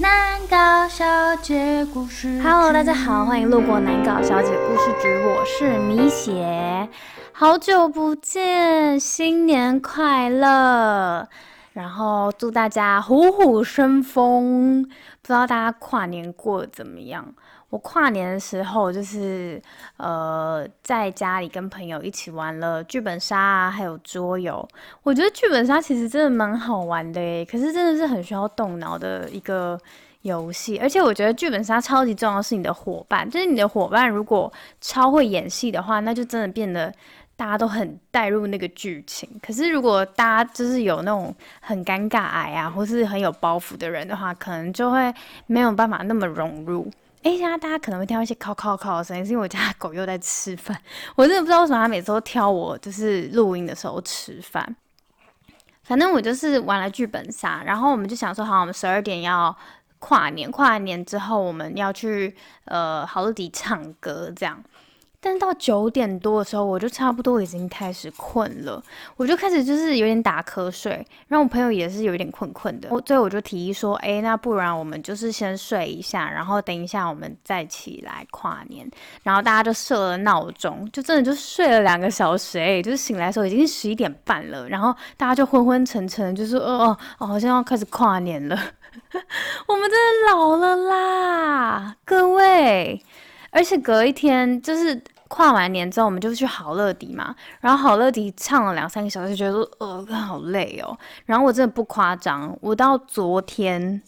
南搞小姐故事 Hello，大家好，欢迎路过南搞小姐故事局，我是米雪，好久不见，新年快乐！然后祝大家虎虎生风。不知道大家跨年过得怎么样？我跨年的时候就是呃在家里跟朋友一起玩了剧本杀啊，还有桌游。我觉得剧本杀其实真的蛮好玩的诶，可是真的是很需要动脑的一个游戏。而且我觉得剧本杀超级重要是你的伙伴，就是你的伙伴如果超会演戏的话，那就真的变得。大家都很带入那个剧情，可是如果大家就是有那种很尴尬癌啊，或是很有包袱的人的话，可能就会没有办法那么融入。哎，现在大家可能会听到一些敲敲敲的声音，是因为我家狗又在吃饭。我真的不知道为什么它每次都挑我就是录音的时候吃饭。反正我就是玩了剧本杀，然后我们就想说，好，我们十二点要跨年，跨完年之后我们要去呃好乐迪唱歌这样。但是到九点多的时候，我就差不多已经开始困了，我就开始就是有点打瞌睡，然后我朋友也是有一点困困的，我最后我就提议说，哎，那不然我们就是先睡一下，然后等一下我们再起来跨年，然后大家就设了闹钟，就真的就睡了两个小时，哎，就是醒来的时候已经是十一点半了，然后大家就昏昏沉沉，就是哦哦哦，好像要开始跨年了，我们真的老了啦，各位。而且隔一天就是跨完年之后，我们就去好乐迪嘛。然后好乐迪唱了两三个小时，就觉得呃好累哦。然后我真的不夸张，我到昨天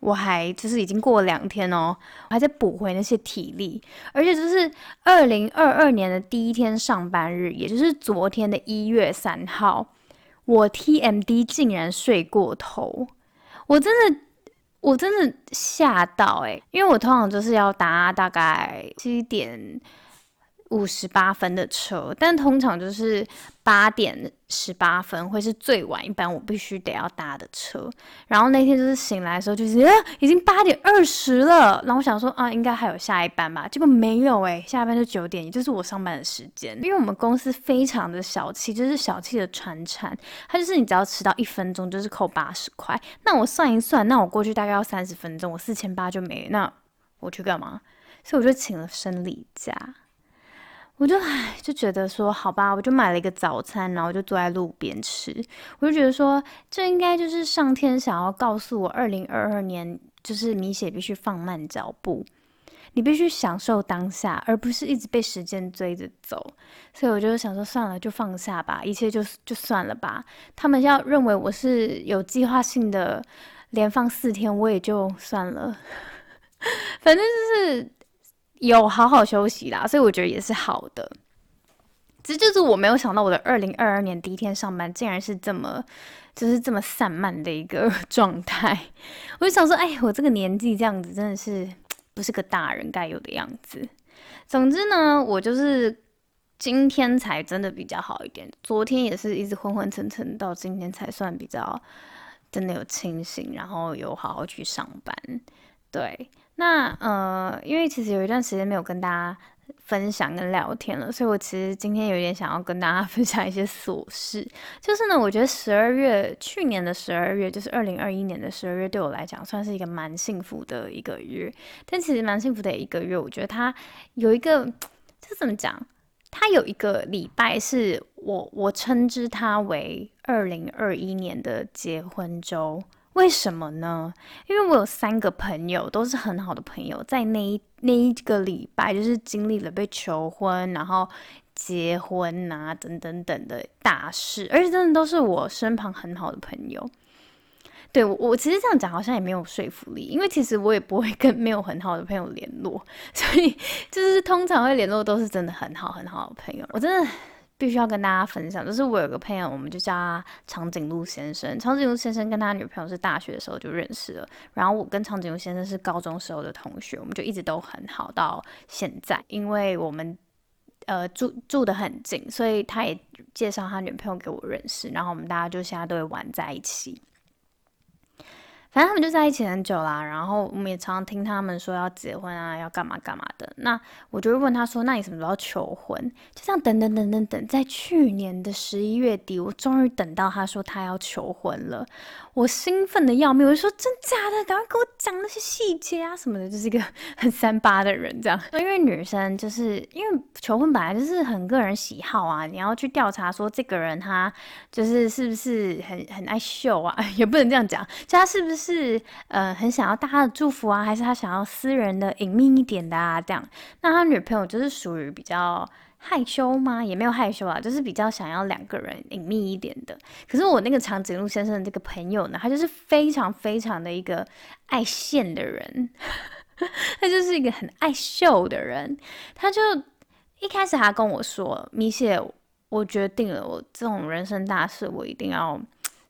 我还就是已经过了两天哦，我还在补回那些体力。而且就是二零二二年的第一天上班日，也就是昨天的一月三号，我 TMD 竟然睡过头，我真的。我真的吓到哎，因为我通常就是要打大概七点。五十八分的车，但通常就是八点十八分会是最晚一班，我必须得要搭的车。然后那天就是醒来的时候，就是，已经八点二十了。然后我想说啊，应该还有下一班吧，结果没有哎，下一班就九点，也就是我上班的时间。因为我们公司非常的小气，就是小气的传产，它就是你只要迟到一分钟就是扣八十块。那我算一算，那我过去大概要三十分钟，我四千八就没。那我去干嘛？所以我就请了生理假。我就唉，就觉得说好吧，我就买了一个早餐，然后就坐在路边吃。我就觉得说，这应该就是上天想要告诉我，二零二二年就是米血必须放慢脚步，你必须享受当下，而不是一直被时间追着走。所以我就想说，算了，就放下吧，一切就就算了吧。他们要认为我是有计划性的连放四天，我也就算了。反正就是。有好好休息啦，所以我觉得也是好的。这就是我没有想到，我的二零二二年第一天上班竟然是这么，就是这么散漫的一个状态。我就想说，哎，我这个年纪这样子真的是 不是个大人该有的样子。总之呢，我就是今天才真的比较好一点，昨天也是一直昏昏沉沉，到今天才算比较真的有清醒，然后有好好去上班。对。那呃，因为其实有一段时间没有跟大家分享跟聊天了，所以我其实今天有点想要跟大家 分享一些琐事。就是呢，我觉得十二月，去年的十二月，就是二零二一年的十二月，对我来讲算是一个蛮幸福的一个月。但其实蛮幸福的一个月，我觉得它有一个，这怎么讲？它有一个礼拜是我我称之它为二零二一年的结婚周。为什么呢？因为我有三个朋友，都是很好的朋友，在那一那一个礼拜，就是经历了被求婚，然后结婚啊，等等等的大事，而且真的都是我身旁很好的朋友。对我，我其实这样讲好像也没有说服力，因为其实我也不会跟没有很好的朋友联络，所以就是通常会联络都是真的很好很好的朋友。我真的。必须要跟大家分享，就是我有个朋友，我们就叫他长颈鹿先生。长颈鹿先生跟他女朋友是大学的时候就认识了，然后我跟长颈鹿先生是高中时候的同学，我们就一直都很好到现在。因为我们呃住住的很近，所以他也介绍他女朋友给我认识，然后我们大家就现在都会玩在一起。反正他们就在一起很久啦，然后我们也常常听他们说要结婚啊，要干嘛干嘛的。那我就问他说：“那你什么时候求婚？”就这样等等等等等，在去年的十一月底，我终于等到他说他要求婚了。我兴奋的要命，我就说真假的，赶快给我讲那些细节啊什么的，就是一个很 三八的人这样。因为女生就是因为求婚本来就是很个人喜好啊，你要去调查说这个人他就是是不是很很爱秀啊，也不能这样讲，就他是不是呃很想要大家的祝福啊，还是他想要私人的隐秘一点的啊这样。那他女朋友就是属于比较。害羞吗？也没有害羞啊，就是比较想要两个人隐秘一点的。可是我那个长颈鹿先生的这个朋友呢，他就是非常非常的一个爱现的人，他就是一个很爱秀的人。他就一开始还跟我说：“米雪，我决定了，我这种人生大事，我一定要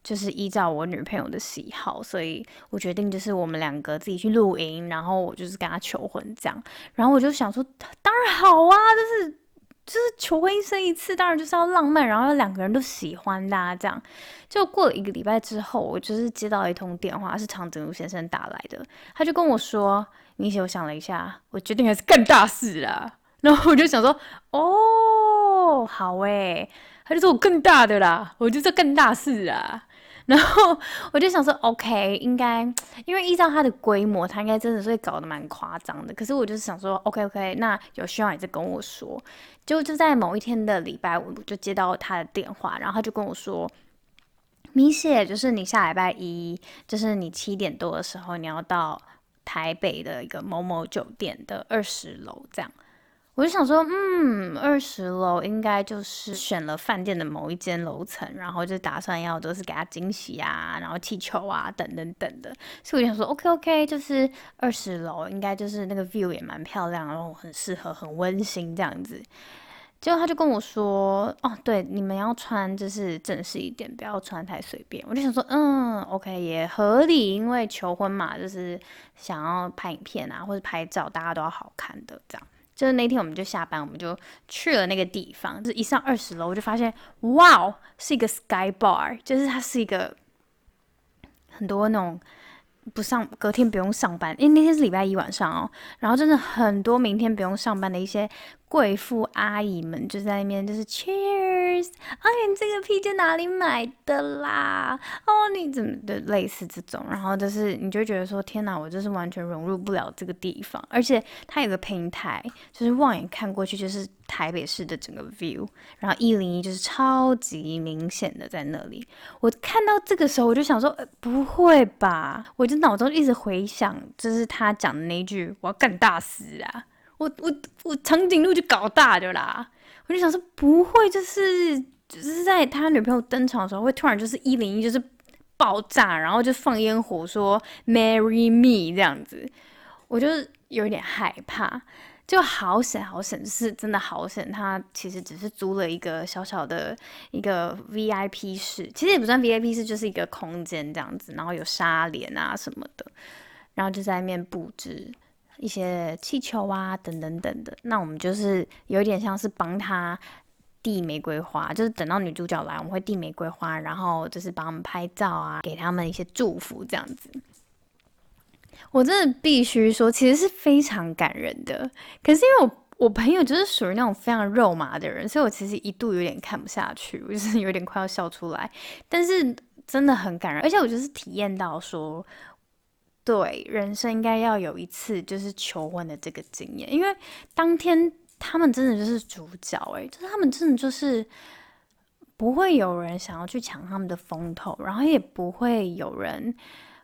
就是依照我女朋友的喜好，所以我决定就是我们两个自己去露营，然后我就是跟他求婚这样。然后我就想说，当然好啊，就是。”就是求婚一生一次，当然就是要浪漫，然后两个人都喜欢的这样。就过了一个礼拜之后，我就是接到一通电话，是长颈鹿先生打来的。他就跟我说：“米姐，我想了一下，我决定还是干大事啦。”然后我就想说：“哦，好诶。”他就说我更大的啦，我就做更大事啊。然后我就想说，OK，应该因为依照它的规模，它应该真的是会搞得蛮夸张的。可是我就是想说，OK，OK，那有需要你再跟我说。就就在某一天的礼拜五，就接到他的电话，然后他就跟我说，米雪，就是你下礼拜一，就是你七点多的时候，你要到台北的一个某某酒店的二十楼，这样。我就想说，嗯，二十楼应该就是选了饭店的某一间楼层，然后就打算要都是给他惊喜啊，然后气球啊，等等等的。所以我想说，OK OK，就是二十楼应该就是那个 view 也蛮漂亮，然后很适合，很温馨这样子。结果他就跟我说，哦，对，你们要穿就是正式一点，不要穿太随便。我就想说，嗯，OK 也合理，因为求婚嘛，就是想要拍影片啊或者拍照，大家都要好看的这样。就是那天我们就下班，我们就去了那个地方。就是一上二十楼，我就发现，哇，是一个 sky bar，就是它是一个很多那种不上隔天不用上班，因为那天是礼拜一晚上哦。然后真的很多明天不用上班的一些。贵妇阿姨们就在那边，就是 Cheers！哎，你这个披肩哪里买的啦？哦，你怎么的类似这种，然后就是你就觉得说，天哪，我就是完全融入不了这个地方。而且它有个平台，就是望眼看过去就是台北市的整个 view，然后一零一就是超级明显的在那里。我看到这个时候，我就想说，不会吧？我就脑中一直回想，就是他讲的那句，我要干大事啊！我我我长颈鹿就搞大的啦，我就想说不会，就是就是在他女朋友登场的时候，会突然就是一零一就是爆炸，然后就放烟火说 marry me 这样子，我就有点害怕，就好险好险，是真的好险，他其实只是租了一个小小的一个 VIP 室，其实也不算 VIP 室，就是一个空间这样子，然后有纱帘啊什么的，然后就在那边布置。一些气球啊，等等等的，那我们就是有点像是帮他递玫瑰花，就是等到女主角来，我们会递玫瑰花，然后就是帮他们拍照啊，给他们一些祝福这样子。我真的必须说，其实是非常感人的。可是因为我我朋友就是属于那种非常肉麻的人，所以我其实一度有点看不下去，我就是有点快要笑出来。但是真的很感人，而且我就是体验到说。对，人生应该要有一次就是求婚的这个经验，因为当天他们真的就是主角诶，就是他们真的就是不会有人想要去抢他们的风头，然后也不会有人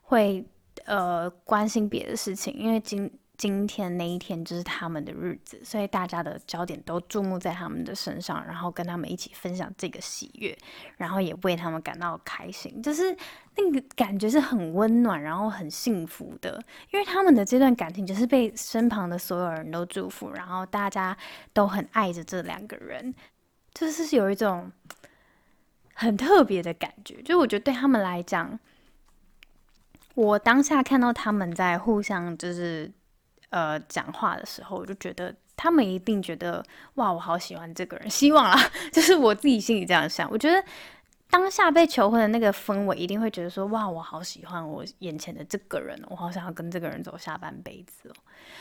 会呃关心别的事情，因为今。今天那一天就是他们的日子，所以大家的焦点都注目在他们的身上，然后跟他们一起分享这个喜悦，然后也为他们感到开心，就是那个感觉是很温暖，然后很幸福的，因为他们的这段感情就是被身旁的所有人都祝福，然后大家都很爱着这两个人，就是有一种很特别的感觉，就我觉得对他们来讲，我当下看到他们在互相就是。呃，讲话的时候，我就觉得他们一定觉得哇，我好喜欢这个人。希望啦，就是我自己心里这样想。我觉得当下被求婚的那个氛围，一定会觉得说哇，我好喜欢我眼前的这个人，我好想要跟这个人走下半辈子哦。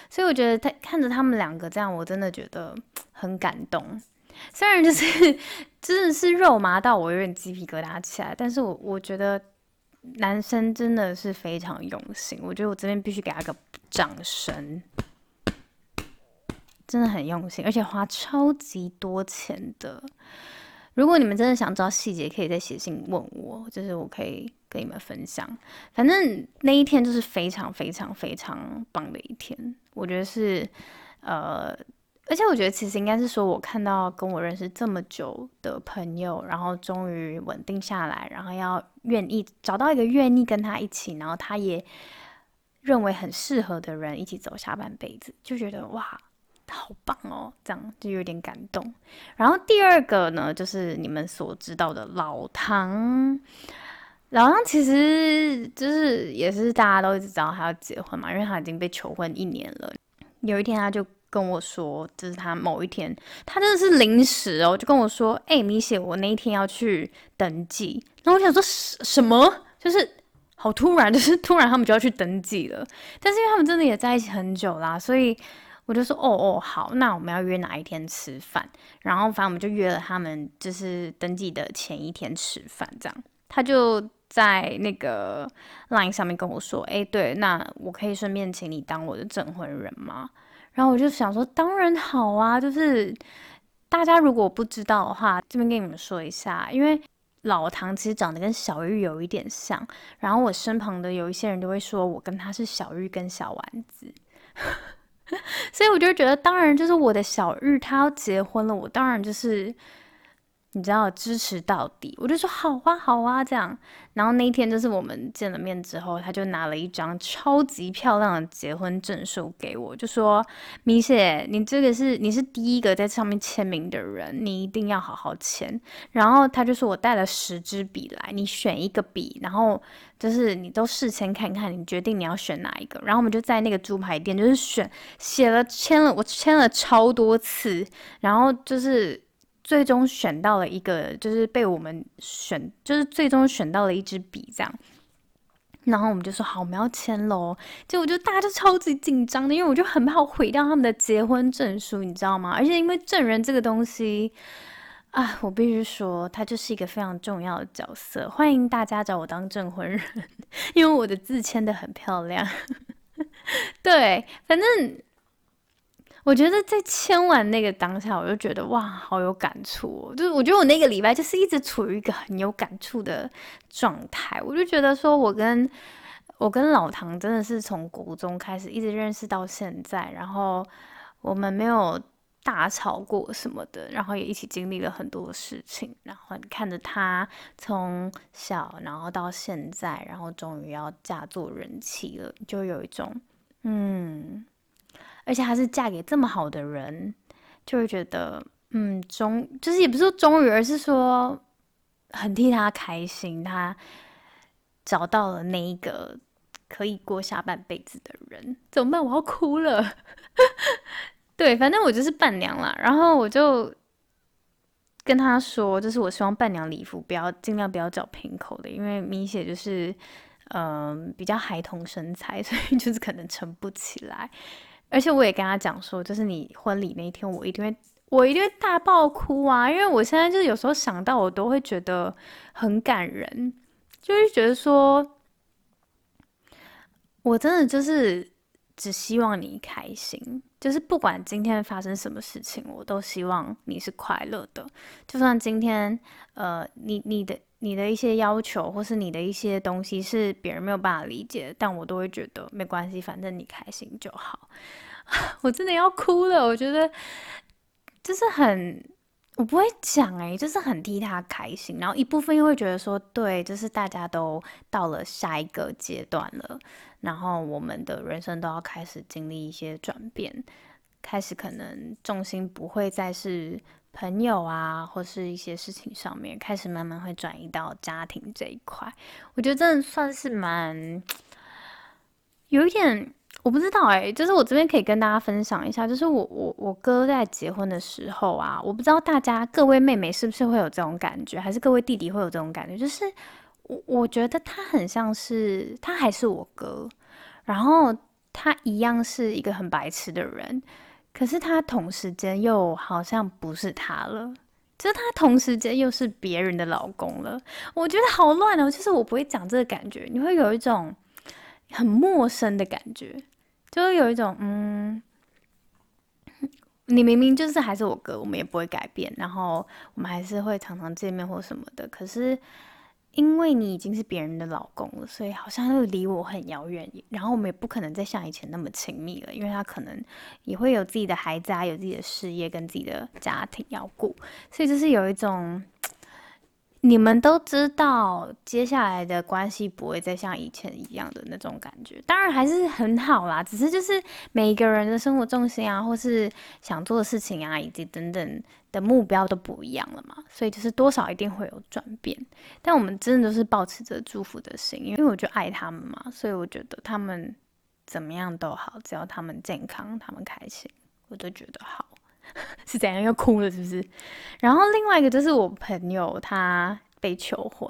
所以我觉得他看着他们两个这样，我真的觉得 很感动。虽然就是 真的是肉麻到我有点鸡皮疙瘩起来，但是我我觉得男生真的是非常用心，我觉得我这边必须给他个掌声，真的很用心，而且花超级多钱的。如果你们真的想知道细节，可以再写信问我，就是我可以跟你们分享。反正那一天就是非常非常非常棒的一天，我觉得是呃。而且我觉得，其实应该是说，我看到跟我认识这么久的朋友，然后终于稳定下来，然后要愿意找到一个愿意跟他一起，然后他也认为很适合的人一起走下半辈子，就觉得哇，好棒哦，这样就有点感动。然后第二个呢，就是你们所知道的老唐，老唐其实就是也是大家都一直知道他要结婚嘛，因为他已经被求婚一年了。有一天他就。跟我说，就是他某一天，他真的是临时哦，就跟我说：“哎，米雪，我那一天要去登记。”然后我想说什么？就是好突然，就是突然他们就要去登记了。但是因为他们真的也在一起很久啦，所以我就说：“哦哦，好，那我们要约哪一天吃饭？”然后反正我们就约了他们，就是登记的前一天吃饭。这样，他就在那个 line 上面跟我说：“哎，对，那我可以顺便请你当我的证婚人吗？”然后我就想说，当然好啊！就是大家如果不知道的话，这边跟你们说一下，因为老唐其实长得跟小玉有一点像。然后我身旁的有一些人都会说我跟他是小玉跟小丸子，所以我就觉得，当然就是我的小玉他要结婚了，我当然就是。你知道支持到底，我就说好啊好啊这样。然后那一天就是我们见了面之后，他就拿了一张超级漂亮的结婚证书给我，就说米姐，你这个是你是第一个在上面签名的人，你一定要好好签。然后他就说我带了十支笔来，你选一个笔，然后就是你都试签看看，你决定你要选哪一个。然后我们就在那个猪排店，就是选写了签了，我签了超多次，然后就是。最终选到了一个，就是被我们选，就是最终选到了一支笔，这样。然后我们就说好，我们要签喽。结果就大家就超级紧张的，因为我就很怕毁掉他们的结婚证书，你知道吗？而且因为证人这个东西啊，我必须说，他就是一个非常重要的角色。欢迎大家找我当证婚人，因为我的字签的很漂亮。对，反正。我觉得在签完那个当下，我就觉得哇，好有感触哦！就是我觉得我那个礼拜就是一直处于一个很有感触的状态。我就觉得说，我跟我跟老唐真的是从国中开始一直认识到现在，然后我们没有大吵过什么的，然后也一起经历了很多事情。然后你看着他从小，然后到现在，然后终于要嫁做人妻了，就有一种嗯。而且还是嫁给这么好的人，就会觉得，嗯，终就是也不是说终于，而是说很替他开心，他找到了那一个可以过下半辈子的人。怎么办？我要哭了。对，反正我就是伴娘啦。然后我就跟他说，就是我希望伴娘礼服不要尽量不要找平口的，因为明显就是嗯比较孩童身材，所以就是可能撑不起来。而且我也跟他讲说，就是你婚礼那一天，我一定会，我一定会大爆哭啊！因为我现在就是有时候想到，我都会觉得很感人，就是觉得说，我真的就是只希望你开心，就是不管今天发生什么事情，我都希望你是快乐的。就算今天，呃，你你的你的一些要求，或是你的一些东西是别人没有办法理解，但我都会觉得没关系，反正你开心就好。我真的要哭了，我觉得就是很，我不会讲哎，就是很替他开心。然后一部分又会觉得说，对，就是大家都到了下一个阶段了，然后我们的人生都要开始经历一些转变，开始可能重心不会再是朋友啊，或是一些事情上面，开始慢慢会转移到家庭这一块。我觉得真的算是蛮有一点。我不知道哎，就是我这边可以跟大家分享一下，就是我我我哥在结婚的时候啊，我不知道大家各位妹妹是不是会有这种感觉，还是各位弟弟会有这种感觉，就是我觉得他很像是他还是我哥，然后他一样是一个很白痴的人，可是他同时间又好像不是他了，就是他同时间又是别人的老公了。我觉得好乱哦，就是我不会讲这个感觉，你会有一种很陌生的感觉，就有一种嗯。你明明就是还是我哥，我们也不会改变，然后我们还是会常常见面或什么的。可是因为你已经是别人的老公了，所以好像又离我很遥远。然后我们也不可能再像以前那么亲密了，因为他可能也会有自己的孩子啊，有自己的事业跟自己的家庭要顾，所以就是有一种。你们都知道，接下来的关系不会再像以前一样的那种感觉，当然还是很好啦。只是就是每一个人的生活重心啊，或是想做的事情啊，以及等等的目标都不一样了嘛，所以就是多少一定会有转变。但我们真的都是保持着祝福的心，因为我就爱他们嘛，所以我觉得他们怎么样都好，只要他们健康，他们开心，我都觉得好。是怎样又哭了是不是？然后另外一个就是我朋友他被求婚，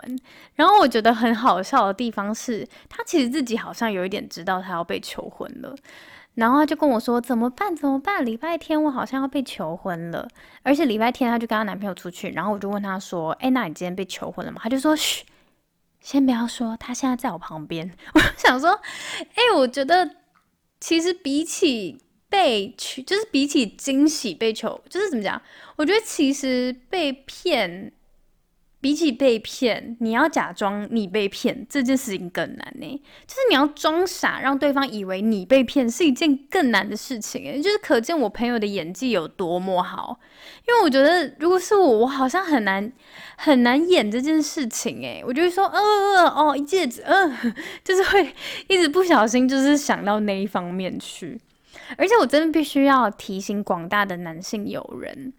然后我觉得很好笑的地方是他其实自己好像有一点知道他要被求婚了，然后他就跟我说怎么办怎么办？礼拜天我好像要被求婚了，而且礼拜天他就跟他男朋友出去，然后我就问他说：“哎，那你今天被求婚了吗？”他就说：“嘘，先不要说，他现在在我旁边。”我想说：“哎，我觉得其实比起……”被求就是比起惊喜被求，就是怎么讲？我觉得其实被骗，比起被骗，你要假装你被骗这件事情更难呢。就是你要装傻，让对方以为你被骗，是一件更难的事情。诶，就是可见我朋友的演技有多么好。因为我觉得，如果是我，我好像很难很难演这件事情。诶，我就会说，呃，哦，一戒指，嗯，就是会一直不小心，就是想到那一方面去。而且我真的必须要提醒广大的男性友人，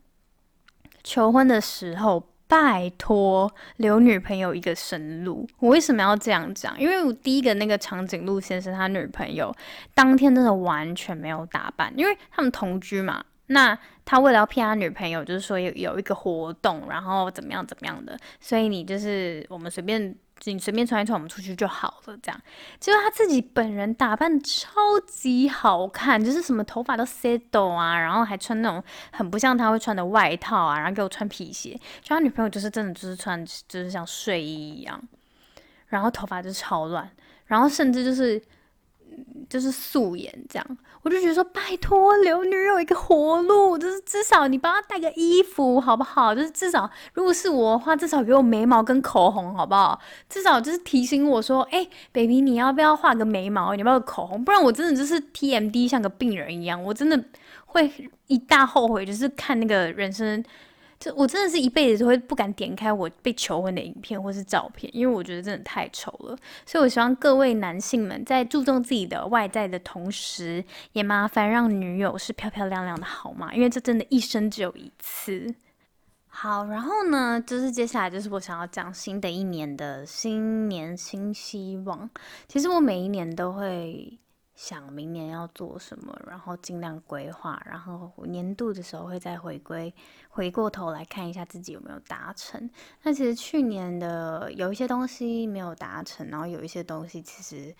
求婚的时候拜托留女朋友一个生路。我为什么要这样讲？因为我第一个那个长颈鹿先生他女朋友当天真的完全没有打扮，因为他们同居嘛。那他为了要骗他女朋友，就是说有有一个活动，然后怎么样怎么样的，所以你就是我们随便。你随便穿一穿，我们出去就好了。这样，结果他自己本人打扮超级好看，就是什么头发都 set 啊，然后还穿那种很不像他会穿的外套啊，然后给我穿皮鞋。就他女朋友就是真的就是穿就是像睡衣一样，然后头发就超乱，然后甚至就是。就是素颜这样，我就觉得说，拜托留女友一个活路，就是至少你帮她带个衣服好不好？就是至少如果是我的话，至少给我眉毛跟口红好不好？至少就是提醒我说，哎，baby，你要不要画个眉毛？你要不要口红？不然我真的就是 TMD 像个病人一样，我真的会一大后悔，就是看那个人生。这我真的是一辈子都会不敢点开我被求婚的影片或是照片，因为我觉得真的太丑了。所以我希望各位男性们在注重自己的外在的同时，也麻烦让女友是漂漂亮亮的好吗？因为这真的一生只有一次。好，然后呢，就是接下来就是我想要讲新的一年的新年新希望。其实我每一年都会。想明年要做什么，然后尽量规划，然后年度的时候会再回归，回过头来看一下自己有没有达成。那其实去年的有一些东西没有达成，然后有一些东西其实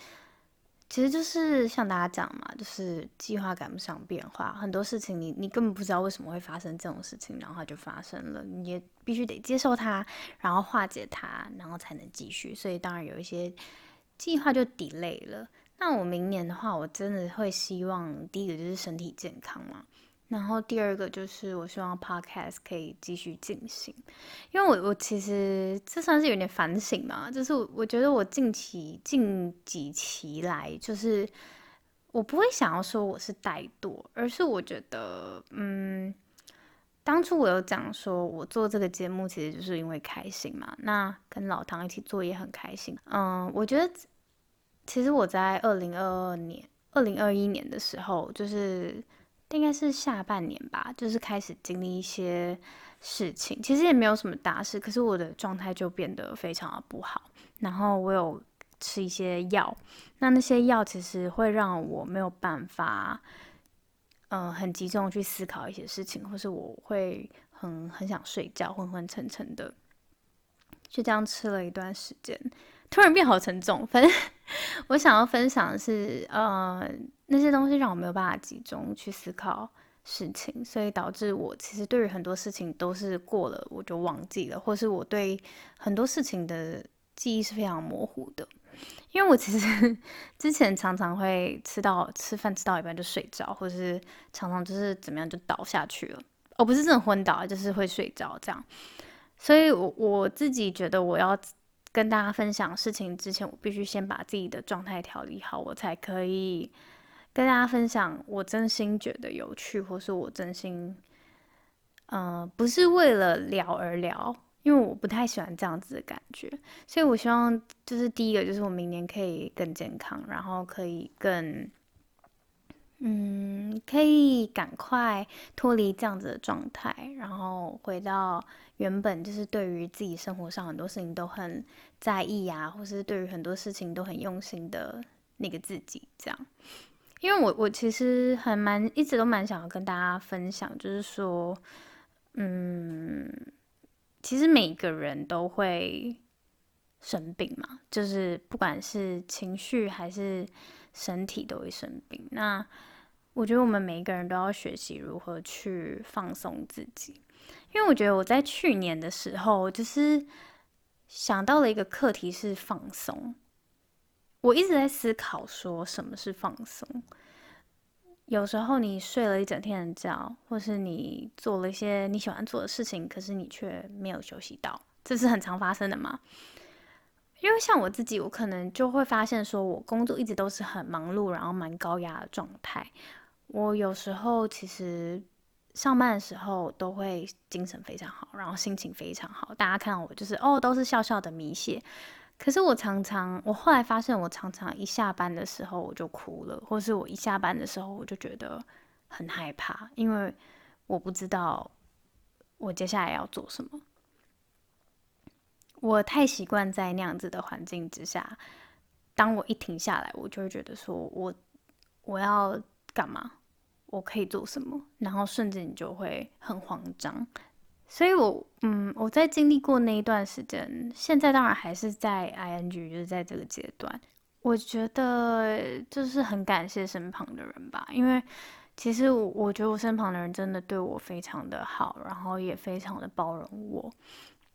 其实就是像大家讲嘛，就是计划赶不上变化，很多事情你你根本不知道为什么会发生这种事情，然后它就发生了，你也必须得接受它，然后化解它，然后才能继续。所以当然有一些计划就 delay 了。那我明年的话，我真的会希望第一个就是身体健康嘛，然后第二个就是我希望 podcast 可以继续进行，因为我我其实这算是有点反省嘛，就是我觉得我近期近几期来，就是我不会想要说我是怠惰，而是我觉得，嗯，当初我有讲说我做这个节目其实就是因为开心嘛，那跟老唐一起做也很开心，嗯，我觉得。其实我在二零二二年、二零二一年的时候，就是应该是下半年吧，就是开始经历一些事情。其实也没有什么大事，可是我的状态就变得非常的不好。然后我有吃一些药，那那些药其实会让我没有办法，嗯，很集中去思考一些事情，或是我会很很想睡觉，昏昏沉沉的。就这样吃了一段时间。突然变好沉重，反正我想要分享的是，呃，那些东西让我没有办法集中去思考事情，所以导致我其实对于很多事情都是过了我就忘记了，或是我对很多事情的记忆是非常模糊的。因为我其实 之前常常会吃到吃饭吃到一半就睡着，或是常常就是怎么样就倒下去了，而不是真的昏倒，就是会睡着这样。所以，我我自己觉得我要跟大家分享事情之前，我必须先把自己的状态调理好，我才可以。跟大家分享我真心觉得有趣，或是我真心，嗯，不是为了聊而聊，因为我不太喜欢这样子的感觉，所以我希望就是第一个就是我明年可以更健康，然后可以更，嗯，可以赶快脱离这样子的状态，然后回到原本就是对于自己生活上很多事情都很在意啊，或是对于很多事情都很用心的那个自己，这样。因为我我其实还蛮一直都蛮想要跟大家分享，就是说，嗯，其实每个人都会生病嘛，就是不管是情绪还是身体都会生病。那我觉得我们每一个人都要学习如何去放松自己，因为我觉得我在去年的时候，就是想到了一个课题是放松。我一直在思考，说什么是放松？有时候你睡了一整天的觉，或是你做了一些你喜欢做的事情，可是你却没有休息到，这是很常发生的嘛？因为像我自己，我可能就会发现，说我工作一直都是很忙碌，然后蛮高压的状态。我有时候其实上班的时候都会精神非常好，然后心情非常好，大家看到我就是哦，都是笑笑的米血。可是我常常，我后来发现，我常常一下班的时候我就哭了，或是我一下班的时候我就觉得很害怕，因为我不知道我接下来要做什么。我太习惯在那样子的环境之下，当我一停下来，我就会觉得说我我要干嘛，我可以做什么，然后瞬间你就会很慌张。所以，我嗯，我在经历过那一段时间，现在当然还是在 ing，就是在这个阶段。我觉得就是很感谢身旁的人吧，因为其实我觉得我身旁的人真的对我非常的好，然后也非常的包容我。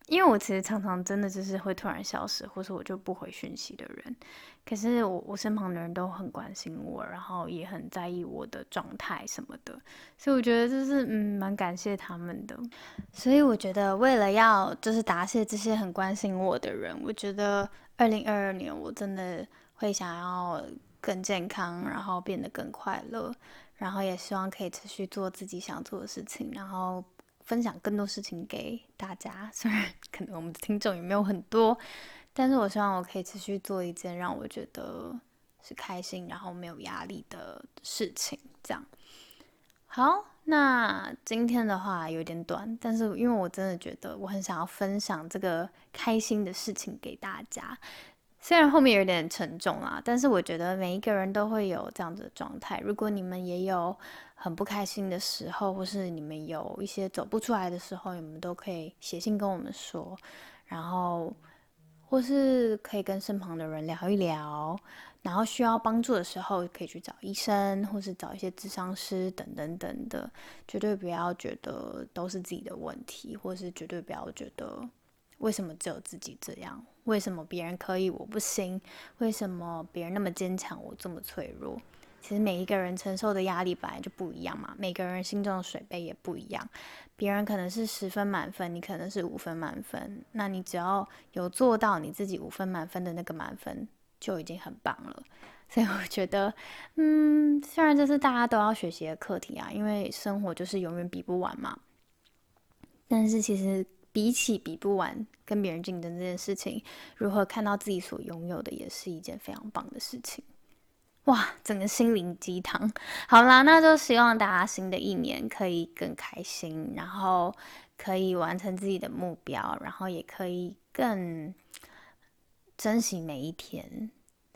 因为我其实常常真的就是会突然消失，或是我就不回讯息的人，可是我我身旁的人都很关心我，然后也很在意我的状态什么的，所以我觉得就是嗯蛮感谢他们的。所以我觉得为了要就是答谢这些很关心我的人，我觉得二零二二年我真的会想要更健康，然后变得更快乐，然后也希望可以持续做自己想做的事情，然后。分享更多事情给大家，虽然可能我们的听众也没有很多，但是我希望我可以持续做一件让我觉得是开心，然后没有压力的事情。这样好，那今天的话有点短，但是因为我真的觉得我很想要分享这个开心的事情给大家。虽然后面有点沉重啦，但是我觉得每一个人都会有这样子的状态。如果你们也有很不开心的时候，或是你们有一些走不出来的时候，你们都可以写信跟我们说，然后或是可以跟身旁的人聊一聊，然后需要帮助的时候可以去找医生，或是找一些智商师等等等的。绝对不要觉得都是自己的问题，或是绝对不要觉得。为什么只有自己这样？为什么别人可以我不行？为什么别人那么坚强，我这么脆弱？其实每一个人承受的压力本来就不一样嘛，每个人心中的水杯也不一样。别人可能是十分满分，你可能是五分满分。那你只要有做到你自己五分满分的那个满分，就已经很棒了。所以我觉得，嗯，虽然这是大家都要学习的课题啊，因为生活就是永远比不完嘛。但是其实。比起比不完跟别人竞争这件事情，如何看到自己所拥有的，也是一件非常棒的事情。哇，整个心灵鸡汤。好啦，那就希望大家新的一年可以更开心，然后可以完成自己的目标，然后也可以更珍惜每一天。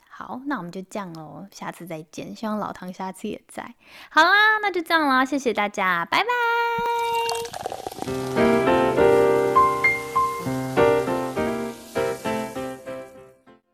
好，那我们就这样哦，下次再见。希望老唐下次也在。好啦，那就这样啦，谢谢大家，拜拜。